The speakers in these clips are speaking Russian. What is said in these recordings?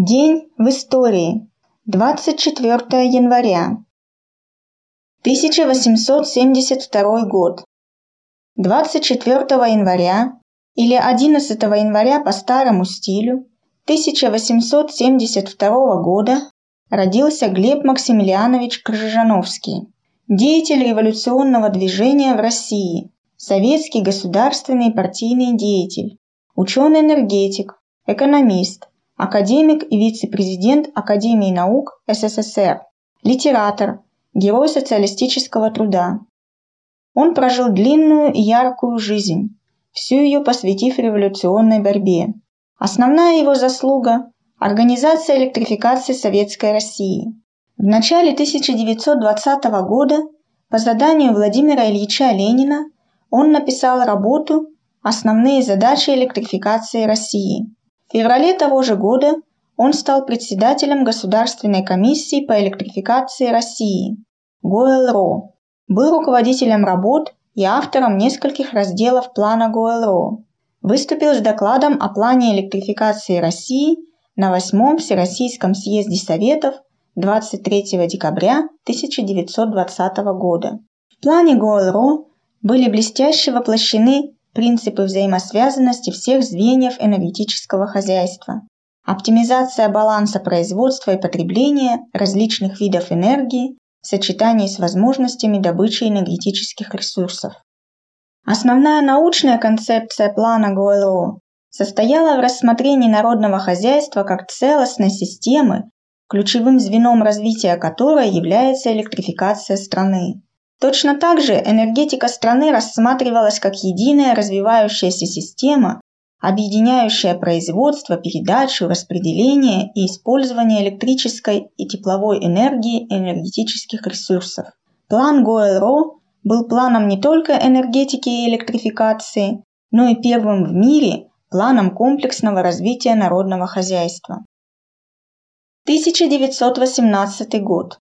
День в истории. 24 января. 1872 год. 24 января или 11 января по старому стилю 1872 года родился Глеб Максимилианович Крыжановский, деятель революционного движения в России, советский государственный партийный деятель, ученый-энергетик, экономист, академик и вице-президент Академии наук СССР, литератор, герой социалистического труда. Он прожил длинную и яркую жизнь, всю ее посвятив революционной борьбе. Основная его заслуга – организация электрификации Советской России. В начале 1920 года по заданию Владимира Ильича Ленина он написал работу «Основные задачи электрификации России», в феврале того же года он стал председателем Государственной комиссии по электрификации России ГОЭЛРО, был руководителем работ и автором нескольких разделов плана ГОЭЛРО, выступил с докладом о плане электрификации России на 8 Всероссийском съезде Советов 23 декабря 1920 года. В плане ГОЭЛРО были блестяще воплощены принципы взаимосвязанности всех звеньев энергетического хозяйства, оптимизация баланса производства и потребления различных видов энергии в сочетании с возможностями добычи энергетических ресурсов. Основная научная концепция плана ГОЛО состояла в рассмотрении народного хозяйства как целостной системы, ключевым звеном развития которой является электрификация страны. Точно так же энергетика страны рассматривалась как единая развивающаяся система, объединяющая производство, передачу, распределение и использование электрической и тепловой энергии и энергетических ресурсов. План ГОЭРО был планом не только энергетики и электрификации, но и первым в мире планом комплексного развития народного хозяйства. 1918 год.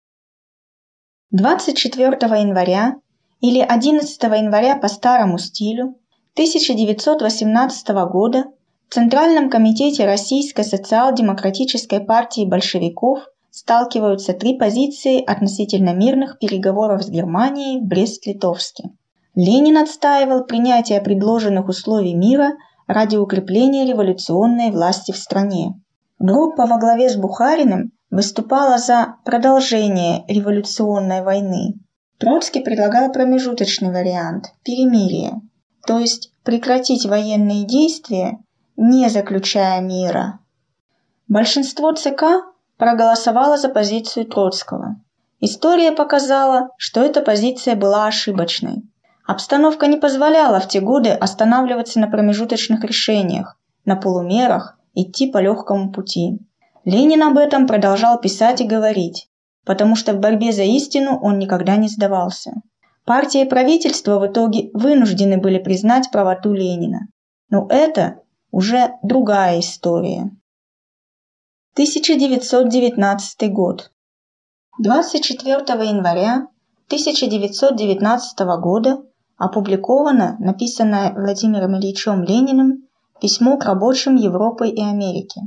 24 января или 11 января по старому стилю 1918 года в Центральном комитете Российской социал-демократической партии большевиков сталкиваются три позиции относительно мирных переговоров с Германией в Брест-Литовске. Ленин отстаивал принятие предложенных условий мира ради укрепления революционной власти в стране. Группа во главе с Бухариным выступала за продолжение революционной войны. Троцкий предлагал промежуточный вариант – перемирие, то есть прекратить военные действия, не заключая мира. Большинство ЦК проголосовало за позицию Троцкого. История показала, что эта позиция была ошибочной. Обстановка не позволяла в те годы останавливаться на промежуточных решениях, на полумерах, идти по легкому пути. Ленин об этом продолжал писать и говорить, потому что в борьбе за истину он никогда не сдавался. Партия и правительство в итоге вынуждены были признать правоту Ленина. Но это уже другая история. 1919 год. 24 января 1919 года опубликовано написанное Владимиром Ильичем Лениным письмо к рабочим Европы и Америки.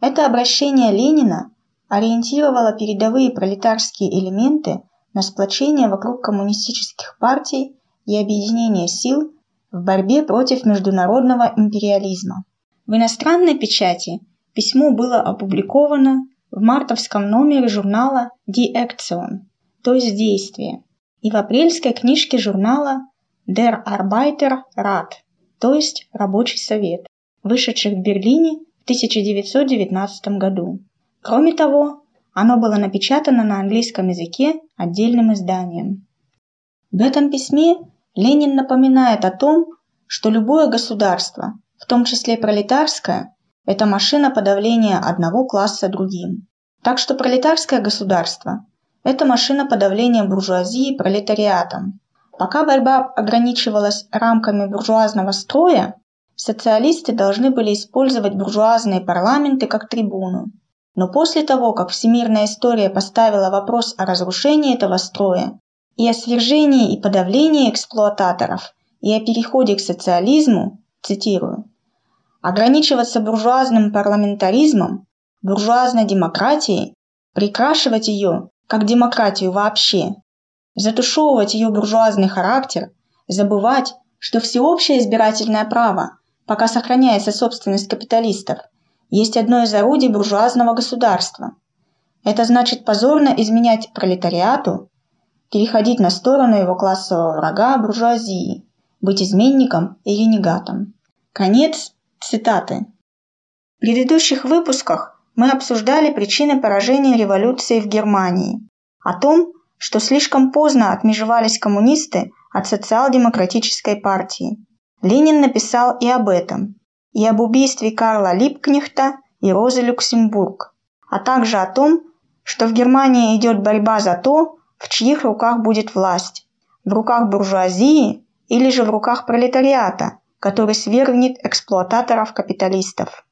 Это обращение Ленина ориентировало передовые пролетарские элементы на сплочение вокруг коммунистических партий и объединение сил в борьбе против международного империализма. В иностранной печати письмо было опубликовано в мартовском номере журнала Die Action, то есть «Действие», и в апрельской книжке журнала Der Arbeiterrat, то есть «Рабочий совет», вышедших в Берлине 1919 году. Кроме того, оно было напечатано на английском языке отдельным изданием. В этом письме Ленин напоминает о том, что любое государство, в том числе пролетарское, это машина подавления одного класса другим. Так что пролетарское государство – это машина подавления буржуазии пролетариатом. Пока борьба ограничивалась рамками буржуазного строя, социалисты должны были использовать буржуазные парламенты как трибуну. Но после того, как всемирная история поставила вопрос о разрушении этого строя и о свержении и подавлении эксплуататоров и о переходе к социализму, цитирую, ограничиваться буржуазным парламентаризмом буржуазной демократией, прикрашивать ее, как демократию вообще, затушевывать ее буржуазный характер, забывать, что всеобщее избирательное право, пока сохраняется собственность капиталистов, есть одно из орудий буржуазного государства. Это значит позорно изменять пролетариату, переходить на сторону его классового врага буржуазии, быть изменником и ренегатом. Конец цитаты. В предыдущих выпусках мы обсуждали причины поражения революции в Германии, о том, что слишком поздно отмежевались коммунисты от социал-демократической партии. Ленин написал и об этом, и об убийстве Карла Липкнехта и Розы Люксембург, а также о том, что в Германии идет борьба за то, в чьих руках будет власть – в руках буржуазии или же в руках пролетариата, который свергнет эксплуататоров-капиталистов.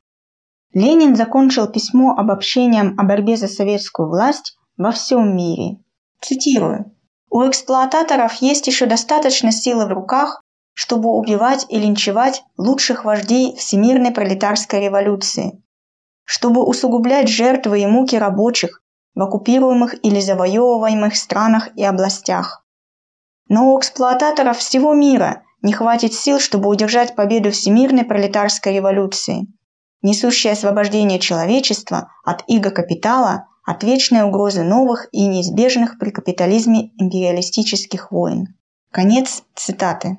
Ленин закончил письмо обобщением о борьбе за советскую власть во всем мире. Цитирую. «У эксплуататоров есть еще достаточно силы в руках, чтобы убивать и линчевать лучших вождей всемирной пролетарской революции, чтобы усугублять жертвы и муки рабочих в оккупируемых или завоевываемых странах и областях. Но у эксплуататоров всего мира не хватит сил, чтобы удержать победу всемирной пролетарской революции, несущей освобождение человечества от иго капитала, от вечной угрозы новых и неизбежных при капитализме империалистических войн. Конец цитаты.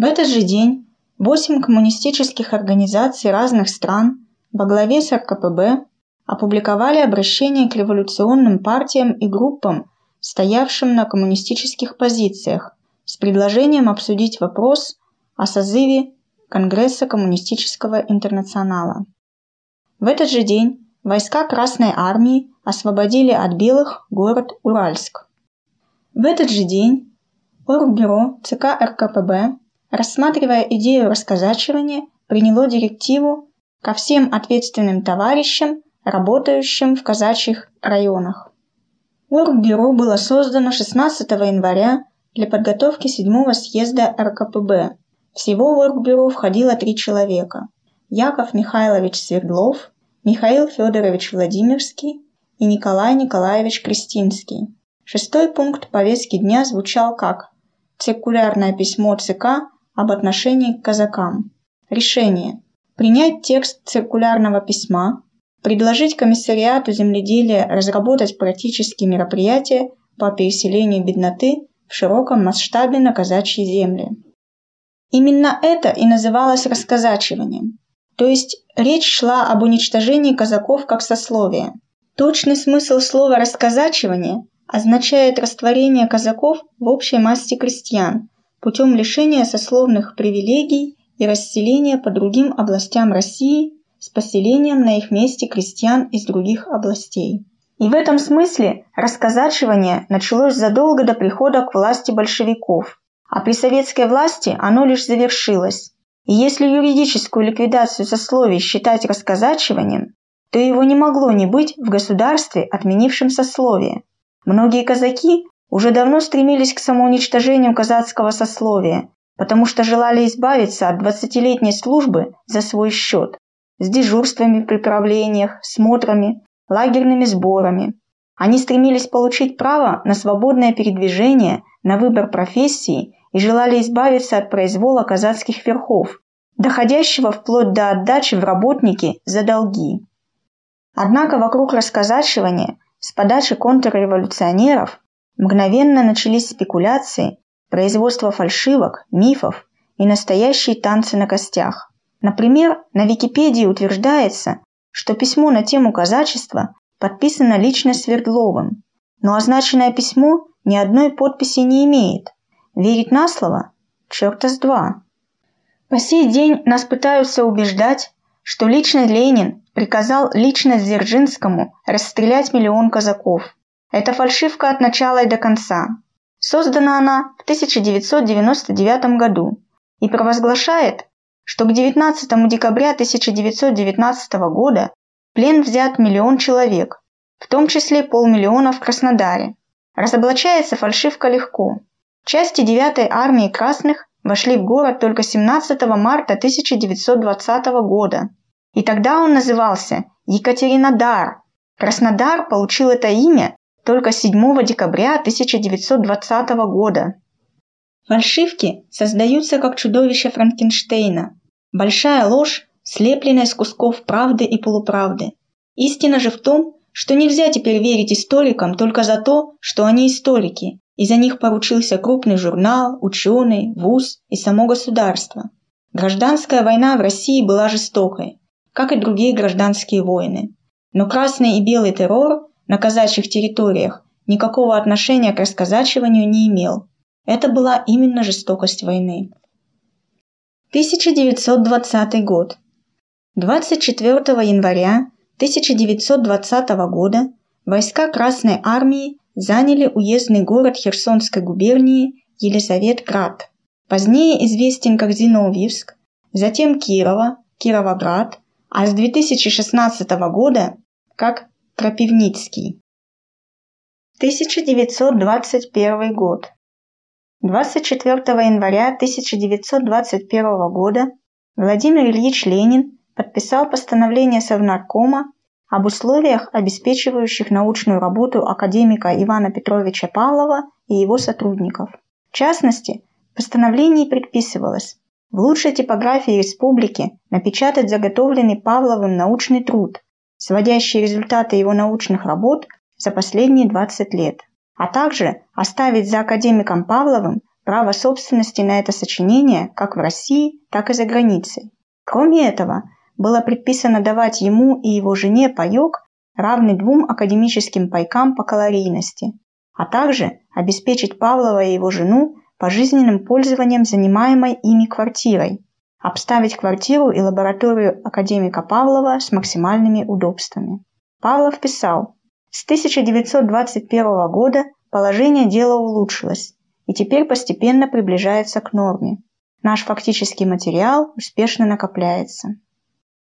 В этот же день восемь коммунистических организаций разных стран во главе с РКПБ опубликовали обращение к революционным партиям и группам, стоявшим на коммунистических позициях, с предложением обсудить вопрос о созыве Конгресса коммунистического интернационала. В этот же день войска Красной армии освободили от белых город Уральск. В этот же день Оргбюро ЦК РКПБ, рассматривая идею расказачивания, приняло директиву ко всем ответственным товарищам работающим в казачьих районах. Оргбюро было создано 16 января для подготовки 7 съезда РКПБ. Всего в Оргбюро входило три человека – Яков Михайлович Свердлов, Михаил Федорович Владимирский и Николай Николаевич Кристинский. Шестой пункт повестки дня звучал как «Циркулярное письмо ЦК об отношении к казакам». Решение. Принять текст циркулярного письма, предложить комиссариату земледелия разработать практические мероприятия по переселению бедноты в широком масштабе на казачьи земли. Именно это и называлось расказачиванием, то есть речь шла об уничтожении казаков как сословия. Точный смысл слова «расказачивание» означает растворение казаков в общей массе крестьян путем лишения сословных привилегий и расселения по другим областям России с поселением на их месте крестьян из других областей. И в этом смысле расказачивание началось задолго до прихода к власти большевиков, а при советской власти оно лишь завершилось. И если юридическую ликвидацию сословий считать расказачиванием, то его не могло не быть в государстве, отменившем сословие. Многие казаки уже давно стремились к самоуничтожению казацкого сословия, потому что желали избавиться от 20-летней службы за свой счет с дежурствами при правлениях, смотрами, лагерными сборами. Они стремились получить право на свободное передвижение, на выбор профессии и желали избавиться от произвола казацких верхов, доходящего вплоть до отдачи в работники за долги. Однако вокруг расказачивания с подачи контрреволюционеров мгновенно начались спекуляции, производство фальшивок, мифов и настоящие танцы на костях. Например, на Википедии утверждается, что письмо на тему казачества подписано лично Свердловым, но означенное письмо ни одной подписи не имеет. Верить на слово? Черта с два. По сей день нас пытаются убеждать, что лично Ленин приказал лично Дзержинскому расстрелять миллион казаков. Это фальшивка от начала и до конца. Создана она в 1999 году и провозглашает что к 19 декабря 1919 года в плен взят миллион человек, в том числе полмиллиона в Краснодаре. Разоблачается фальшивка легко. Части 9-й армии красных вошли в город только 17 марта 1920 года. И тогда он назывался Екатеринодар. Краснодар получил это имя только 7 декабря 1920 года. Фальшивки создаются как чудовище Франкенштейна. Большая ложь, слепленная из кусков правды и полуправды. Истина же в том, что нельзя теперь верить историкам только за то, что они историки, и за них поручился крупный журнал, ученый, вуз и само государство. Гражданская война в России была жестокой, как и другие гражданские войны. Но красный и белый террор на казачьих территориях никакого отношения к расказачиванию не имел. Это была именно жестокость войны. 1920 год. 24 января 1920 года войска Красной Армии заняли уездный город Херсонской губернии Елизаветград. Позднее известен как Зиновьевск, затем Кирова, Кировоград, а с 2016 года как Крапивницкий. 1921 год. 24 января 1921 года Владимир Ильич Ленин подписал постановление Совнаркома об условиях, обеспечивающих научную работу академика Ивана Петровича Павлова и его сотрудников. В частности, в постановлении предписывалось в лучшей типографии республики напечатать заготовленный Павловым научный труд, сводящий результаты его научных работ за последние 20 лет, а также оставить за академиком Павловым право собственности на это сочинение как в России, так и за границей. Кроме этого, было предписано давать ему и его жене паёк, равный двум академическим пайкам по калорийности, а также обеспечить Павлова и его жену пожизненным пользованием занимаемой ими квартирой, обставить квартиру и лабораторию академика Павлова с максимальными удобствами. Павлов писал, с 1921 года положение дела улучшилось и теперь постепенно приближается к норме. Наш фактический материал успешно накопляется.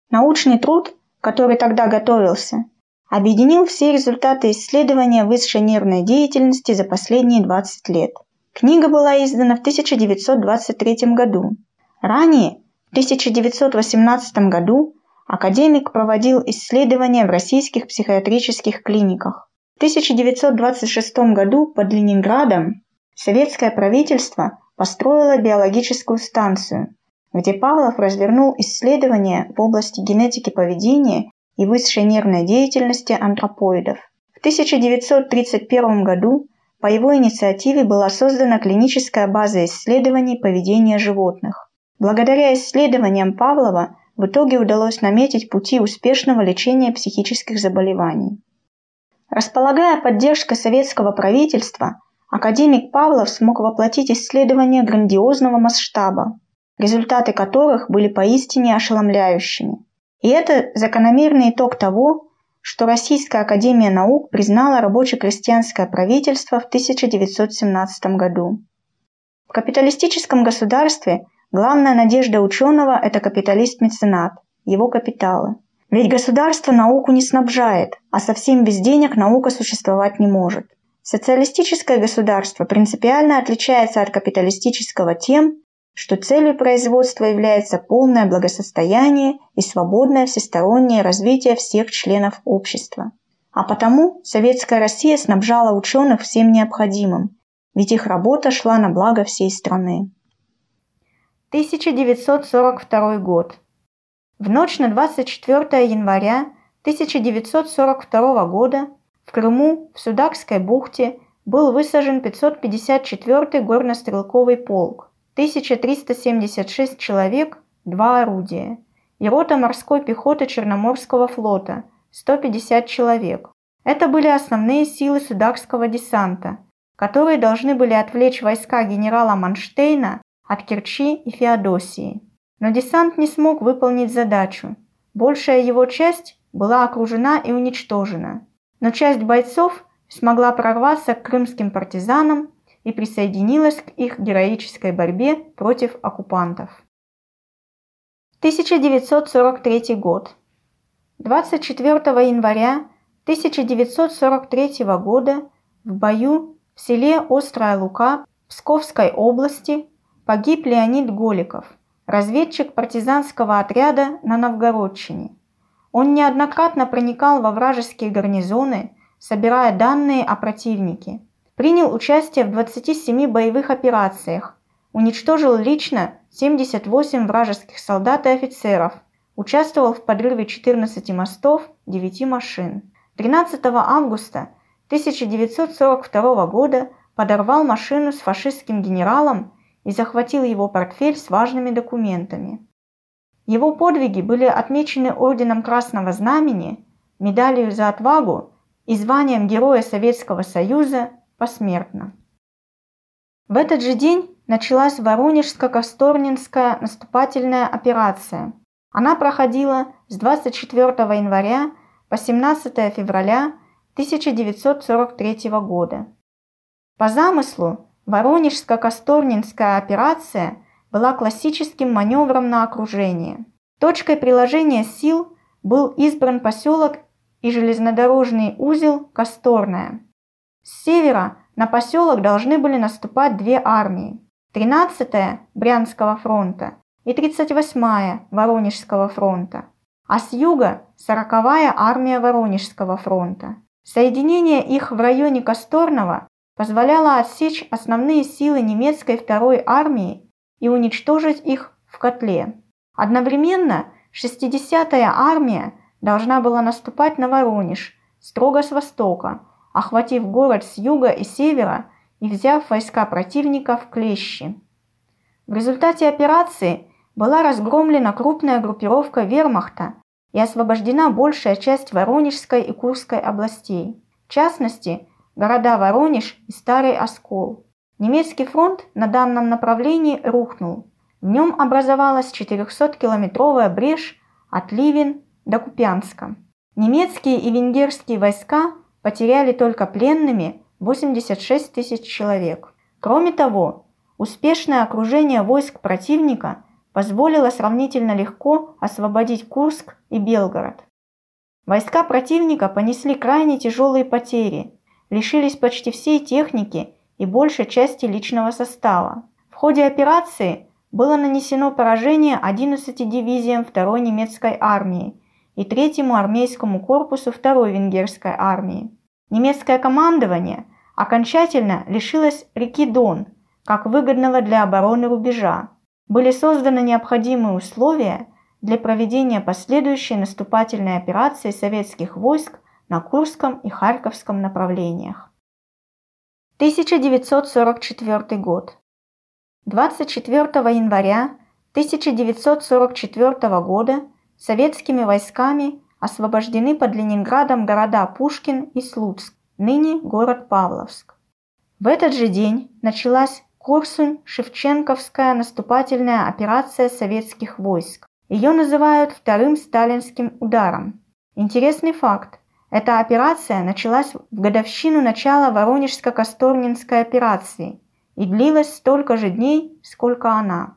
Научный труд, который тогда готовился, объединил все результаты исследования высшей нервной деятельности за последние 20 лет – Книга была издана в 1923 году. Ранее, в 1918 году, академик проводил исследования в российских психиатрических клиниках. В 1926 году под Ленинградом советское правительство построило биологическую станцию, где Павлов развернул исследования в области генетики поведения и высшей нервной деятельности антропоидов. В 1931 году по его инициативе была создана клиническая база исследований поведения животных. Благодаря исследованиям Павлова в итоге удалось наметить пути успешного лечения психических заболеваний. Располагая поддержкой советского правительства, академик Павлов смог воплотить исследования грандиозного масштаба, результаты которых были поистине ошеломляющими. И это закономерный итог того, что Российская Академия Наук признала рабоче-крестьянское правительство в 1917 году. В капиталистическом государстве главная надежда ученого – это капиталист-меценат, его капиталы. Ведь государство науку не снабжает, а совсем без денег наука существовать не может. Социалистическое государство принципиально отличается от капиталистического тем, что целью производства является полное благосостояние и свободное всестороннее развитие всех членов общества. А потому Советская Россия снабжала ученых всем необходимым, ведь их работа шла на благо всей страны. 1942 год. В ночь на 24 января 1942 года в Крыму, в Судакской бухте, был высажен 554-й горнострелковый полк, 1376 человек, два орудия, и рота морской пехоты Черноморского флота, 150 человек. Это были основные силы Сударского десанта, которые должны были отвлечь войска генерала Манштейна от Керчи и Феодосии. Но десант не смог выполнить задачу. Большая его часть была окружена и уничтожена. Но часть бойцов смогла прорваться к крымским партизанам и присоединилась к их героической борьбе против оккупантов. 1943 год. 24 января 1943 года в бою в селе Острая Лука Псковской области погиб Леонид Голиков, разведчик партизанского отряда на Новгородчине. Он неоднократно проникал во вражеские гарнизоны, собирая данные о противнике. Принял участие в 27 боевых операциях, уничтожил лично 78 вражеских солдат и офицеров, участвовал в подрыве 14 мостов, 9 машин. 13 августа 1942 года подорвал машину с фашистским генералом и захватил его портфель с важными документами. Его подвиги были отмечены Орденом Красного Знамени, медалью за отвагу и званием Героя Советского Союза посмертно. В этот же день началась Воронежско-Косторнинская наступательная операция. Она проходила с 24 января по 17 февраля 1943 года. По замыслу, Воронежско-Косторнинская операция была классическим маневром на окружение. Точкой приложения сил был избран поселок и железнодорожный узел Косторная. С севера на поселок должны были наступать две армии. 13-я Брянского фронта и 38-я Воронежского фронта, а с юга 40-я армия Воронежского фронта. Соединение их в районе Косторного позволяло отсечь основные силы немецкой второй армии и уничтожить их в котле. Одновременно 60-я армия должна была наступать на Воронеж, строго с востока, охватив город с юга и севера и взяв войска противника в клещи. В результате операции была разгромлена крупная группировка вермахта и освобождена большая часть Воронежской и Курской областей. В частности, города Воронеж и Старый Оскол. Немецкий фронт на данном направлении рухнул. В нем образовалась 400-километровая брешь от Ливен до Купянска. Немецкие и венгерские войска потеряли только пленными 86 тысяч человек. Кроме того, успешное окружение войск противника позволило сравнительно легко освободить Курск и Белгород. Войска противника понесли крайне тяжелые потери, лишились почти всей техники и большей части личного состава. В ходе операции было нанесено поражение 11 дивизиям 2-й немецкой армии и 3-му армейскому корпусу 2-й венгерской армии. Немецкое командование окончательно лишилось реки Дон, как выгодного для обороны рубежа. Были созданы необходимые условия для проведения последующей наступательной операции советских войск на Курском и Харьковском направлениях. 1944 год. 24 января 1944 года советскими войсками освобождены под Ленинградом города Пушкин и Слуцк, ныне город Павловск. В этот же день началась Курсунь-Шевченковская наступательная операция советских войск. Ее называют вторым сталинским ударом. Интересный факт. Эта операция началась в годовщину начала Воронежско-Косторнинской операции и длилась столько же дней, сколько она.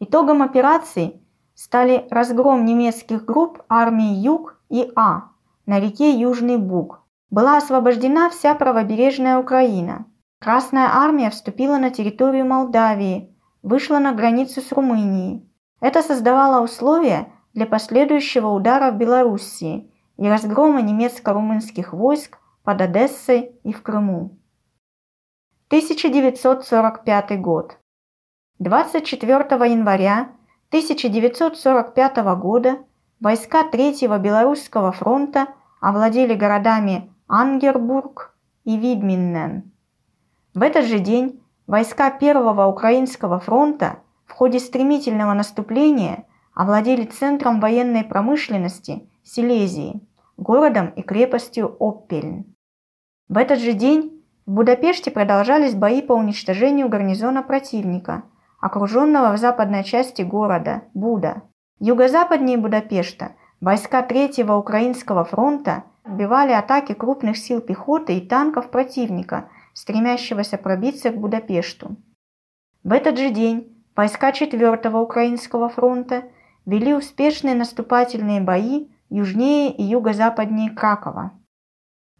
Итогом операции стали разгром немецких групп армии Юг и А на реке Южный Буг. Была освобождена вся правобережная Украина. Красная армия вступила на территорию Молдавии, вышла на границу с Румынией. Это создавало условия для последующего удара в Белоруссии и разгрома немецко-румынских войск под Одессой и в Крыму. 1945 год. 24 января 1945 года войска Третьего Белорусского фронта овладели городами Ангербург и Видминнен. В этот же день войска Первого Украинского фронта в ходе стремительного наступления овладели центром военной промышленности Силезии, городом и крепостью Оппельн. В этот же день в Будапеште продолжались бои по уничтожению гарнизона противника – окруженного в западной части города Буда. Юго-западнее Будапешта войска Третьего Украинского фронта отбивали атаки крупных сил пехоты и танков противника, стремящегося пробиться к Будапешту. В этот же день войска Четвертого Украинского фронта вели успешные наступательные бои южнее и юго-западнее Кракова.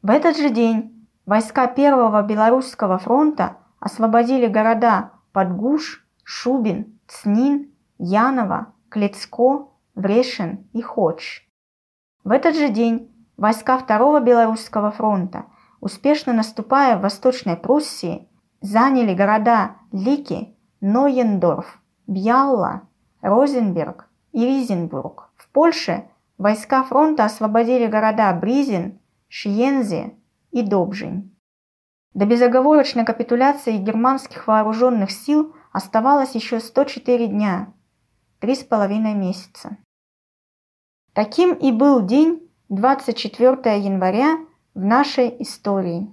В этот же день войска Первого Белорусского фронта освободили города Подгуш, Шубин, Цнин, Янова, Клецко, Врешин и Ходж. В этот же день войска Второго Белорусского фронта, успешно наступая в Восточной Пруссии, заняли города Лики, Нойендорф, Бьялла, Розенберг и Ризенбург. В Польше войска фронта освободили города Бризин, Шиензе и Добжень. До безоговорочной капитуляции германских вооруженных сил оставалось еще 104 дня, три с половиной месяца. Таким и был день 24 января в нашей истории.